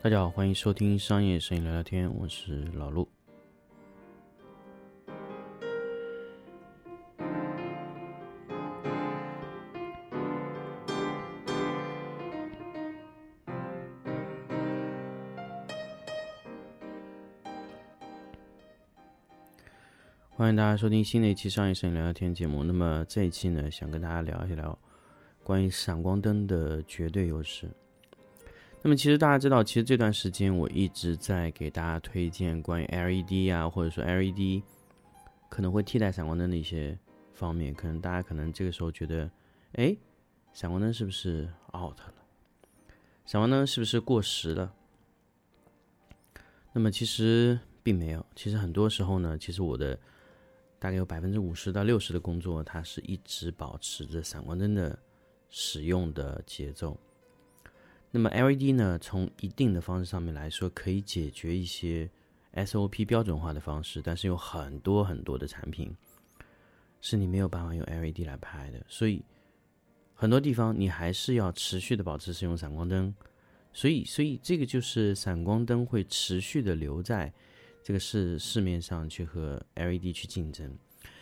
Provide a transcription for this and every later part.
大家好，欢迎收听商业摄影聊聊天，我是老陆。欢迎大家收听新的一期商业摄影聊聊天节目。那么这一期呢，想跟大家聊一聊关于闪光灯的绝对优势。那么其实大家知道，其实这段时间我一直在给大家推荐关于 LED 啊，或者说 LED 可能会替代闪光灯的一些方面。可能大家可能这个时候觉得，哎，闪光灯是不是 out 了？闪光灯是不是过时了？那么其实并没有。其实很多时候呢，其实我的大概有百分之五十到六十的工作，它是一直保持着闪光灯的使用的节奏。那么 LED 呢，从一定的方式上面来说，可以解决一些 SOP 标准化的方式，但是有很多很多的产品是你没有办法用 LED 来拍的，所以很多地方你还是要持续的保持使用闪光灯。所以，所以这个就是闪光灯会持续的留在这个市市面上去和 LED 去竞争。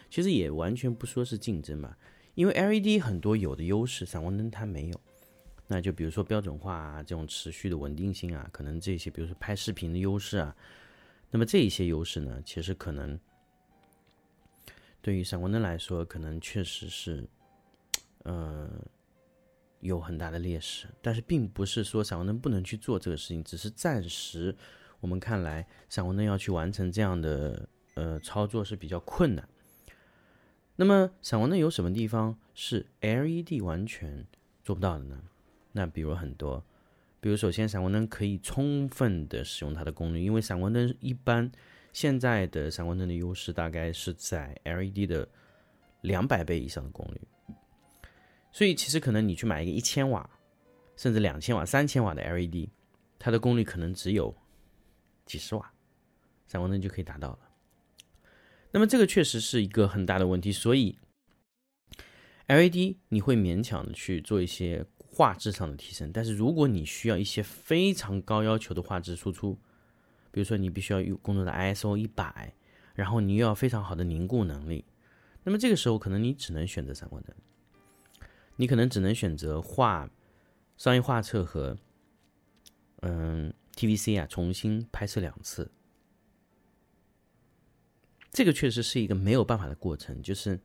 其实也完全不说是竞争嘛，因为 LED 很多有的优势，闪光灯它没有。那就比如说标准化啊，这种持续的稳定性啊，可能这些，比如说拍视频的优势啊，那么这一些优势呢，其实可能对于闪光灯来说，可能确实是，呃，有很大的劣势。但是并不是说闪光灯不能去做这个事情，只是暂时我们看来，闪光灯要去完成这样的呃操作是比较困难。那么闪光灯有什么地方是 LED 完全做不到的呢？那比如很多，比如首先闪光灯可以充分的使用它的功率，因为闪光灯一般现在的闪光灯的优势大概是在 LED 的两百倍以上的功率，所以其实可能你去买一个一千瓦，甚至两千瓦、三千瓦的 LED，它的功率可能只有几十瓦，闪光灯就可以达到了。那么这个确实是一个很大的问题，所以 LED 你会勉强的去做一些。画质上的提升，但是如果你需要一些非常高要求的画质输出，比如说你必须要用工作的 ISO 一百，然后你又要非常好的凝固能力，那么这个时候可能你只能选择闪光灯，你可能只能选择画商业画册和嗯 TVC 啊重新拍摄两次，这个确实是一个没有办法的过程，就是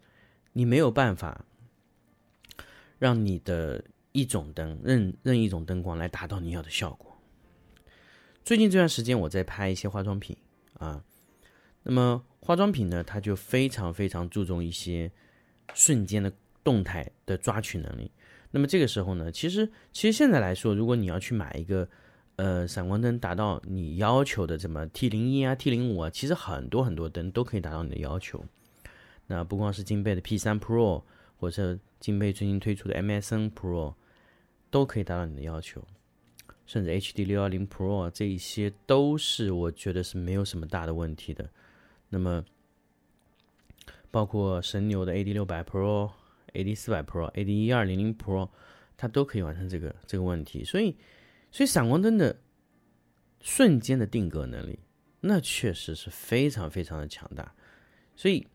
你没有办法让你的。一种灯，任任意一种灯光来达到你要的效果。最近这段时间我在拍一些化妆品啊，那么化妆品呢，它就非常非常注重一些瞬间的动态的抓取能力。那么这个时候呢，其实其实现在来说，如果你要去买一个呃闪光灯达到你要求的，什么 T 零一啊、T 零五啊，其实很多很多灯都可以达到你的要求。那不光是金贝的 P 三 Pro，或者金贝最近推出的 MSN Pro。都可以达到你的要求，甚至 HD 六幺零 Pro 这一些都是我觉得是没有什么大的问题的。那么，包括神牛的 AD 六百 Pro、AD 四百 Pro、AD 一二零零 Pro，它都可以完成这个这个问题。所以，所以闪光灯的瞬间的定格能力，那确实是非常非常的强大。所以，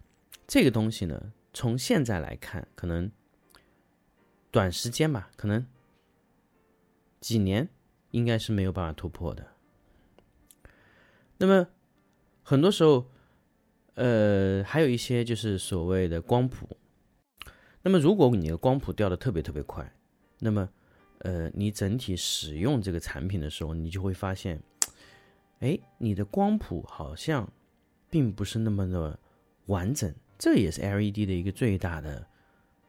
这个东西呢，从现在来看，可能短时间吧，可能。几年应该是没有办法突破的。那么很多时候，呃，还有一些就是所谓的光谱。那么如果你的光谱掉的特别特别快，那么呃，你整体使用这个产品的时候，你就会发现，哎，你的光谱好像并不是那么的完整。这也是 LED 的一个最大的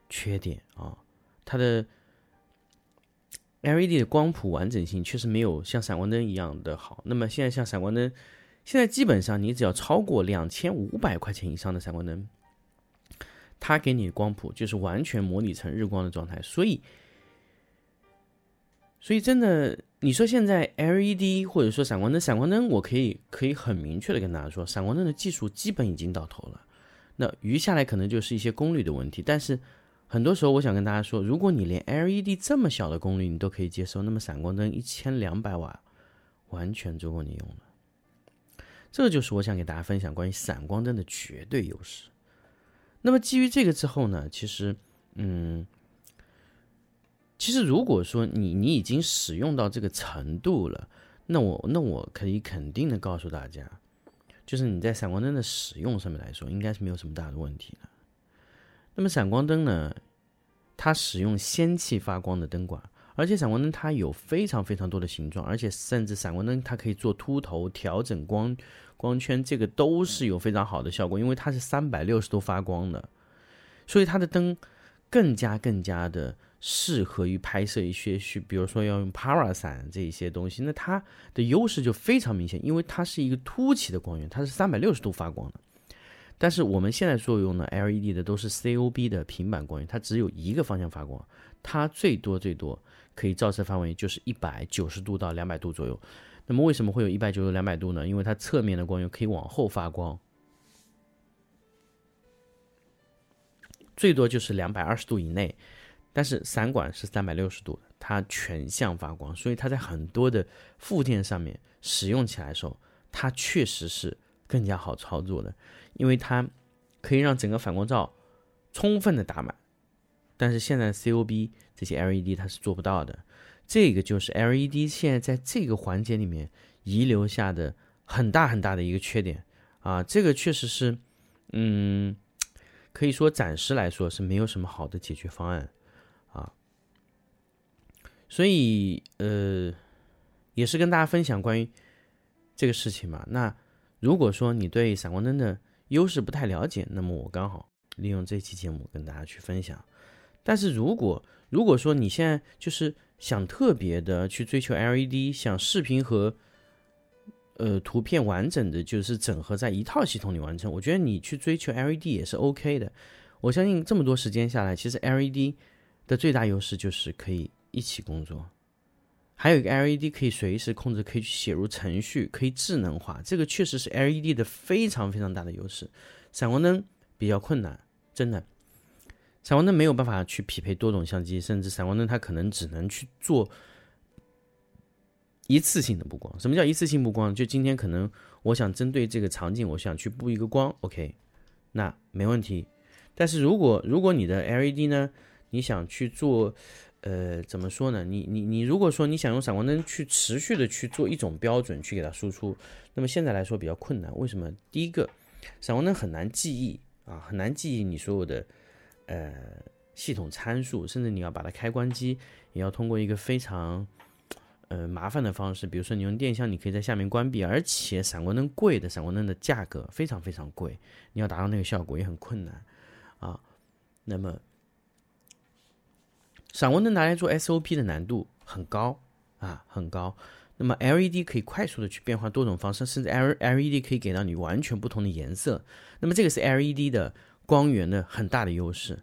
缺点啊，它的。LED 的光谱完整性确实没有像闪光灯一样的好。那么现在像闪光灯，现在基本上你只要超过两千五百块钱以上的闪光灯，它给你的光谱就是完全模拟成日光的状态。所以，所以真的，你说现在 LED 或者说闪光灯，闪光灯我可以可以很明确的跟大家说，闪光灯的技术基本已经到头了。那余下来可能就是一些功率的问题，但是。很多时候，我想跟大家说，如果你连 LED 这么小的功率你都可以接受，那么闪光灯一千两百瓦，完全足够你用了。这就是我想给大家分享关于闪光灯的绝对优势。那么基于这个之后呢，其实，嗯，其实如果说你你已经使用到这个程度了，那我那我可以肯定的告诉大家，就是你在闪光灯的使用上面来说，应该是没有什么大的问题的。那么闪光灯呢，它使用氙气发光的灯管。而且闪光灯它有非常非常多的形状，而且甚至闪光灯它可以做凸头调整光光圈，这个都是有非常好的效果，因为它是三百六十度发光的，所以它的灯更加更加的适合于拍摄一些需，比如说要用 para 伞这一些东西，那它的优势就非常明显，因为它是一个凸起的光源，它是三百六十度发光的。但是我们现在所用的 LED 的都是 COB 的平板光源，它只有一个方向发光，它最多最多。可以照射范围就是一百九十度到两百度左右。那么为什么会有一百九十两百度呢？因为它侧面的光源可以往后发光，最多就是两百二十度以内。但是散管是三百六十度的，它全向发光，所以它在很多的附件上面使用起来的时候，它确实是更加好操作的，因为它可以让整个反光罩充分的打满。但是现在 COB 这些 LED 它是做不到的，这个就是 LED 现在在这个环节里面遗留下的很大很大的一个缺点啊，这个确实是，嗯，可以说暂时来说是没有什么好的解决方案，所以呃，也是跟大家分享关于这个事情嘛。那如果说你对闪光灯的优势不太了解，那么我刚好利用这期节目跟大家去分享。但是如果如果说你现在就是想特别的去追求 LED，想视频和呃图片完整的就是整合在一套系统里完成，我觉得你去追求 LED 也是 OK 的。我相信这么多时间下来，其实 LED 的最大优势就是可以一起工作，还有一个 LED 可以随时控制，可以去写入程序，可以智能化，这个确实是 LED 的非常非常大的优势。闪光灯比较困难，真的。闪光灯没有办法去匹配多种相机，甚至闪光灯它可能只能去做一次性的布光。什么叫一次性布光？就今天可能我想针对这个场景，我想去布一个光，OK，那没问题。但是如果如果你的 LED 呢，你想去做，呃，怎么说呢？你你你如果说你想用闪光灯去持续的去做一种标准去给它输出，那么现在来说比较困难。为什么？第一个，闪光灯很难记忆啊，很难记忆你所有的。呃，系统参数，甚至你要把它开关机，也要通过一个非常呃麻烦的方式。比如说，你用电箱，你可以在下面关闭，而且闪光灯贵的闪光灯的价格非常非常贵，你要达到那个效果也很困难啊。那么，闪光灯拿来做 SOP 的难度很高啊，很高。那么 LED 可以快速的去变化多种方式，甚至 L LED 可以给到你完全不同的颜色。那么这个是 LED 的。光源的很大的优势，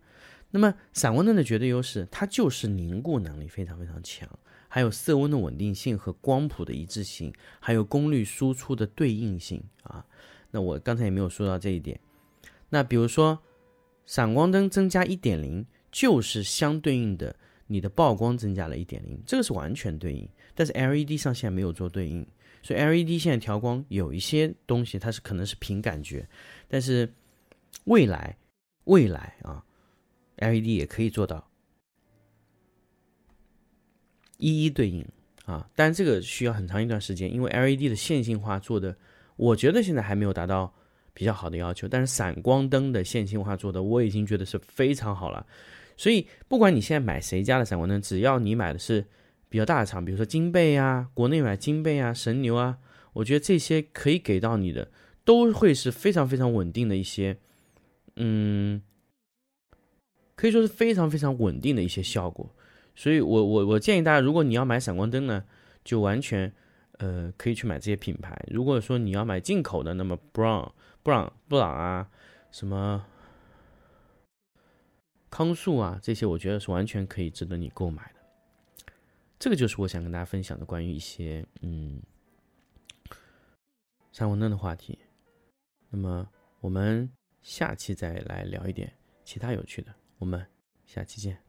那么闪光灯的绝对优势，它就是凝固能力非常非常强，还有色温的稳定性和光谱的一致性，还有功率输出的对应性啊。那我刚才也没有说到这一点。那比如说，闪光灯增加一点零，就是相对应的你的曝光增加了一点零，这个是完全对应。但是 LED 上现在没有做对应，所以 LED 现在调光有一些东西它是可能是凭感觉，但是。未来，未来啊，LED 也可以做到一一对应啊，但这个需要很长一段时间，因为 LED 的线性化做的，我觉得现在还没有达到比较好的要求。但是闪光灯的线性化做的，我已经觉得是非常好了。所以，不管你现在买谁家的闪光灯，只要你买的是比较大的厂，比如说金贝啊，国内买金贝啊、神牛啊，我觉得这些可以给到你的，都会是非常非常稳定的一些。嗯，可以说是非常非常稳定的一些效果，所以我我我建议大家，如果你要买闪光灯呢，就完全呃可以去买这些品牌。如果说你要买进口的，那么 Brown、Brown、布朗啊，什么康素啊，这些我觉得是完全可以值得你购买的。这个就是我想跟大家分享的关于一些嗯闪光灯的话题。那么我们。下期再来聊一点其他有趣的，我们下期见。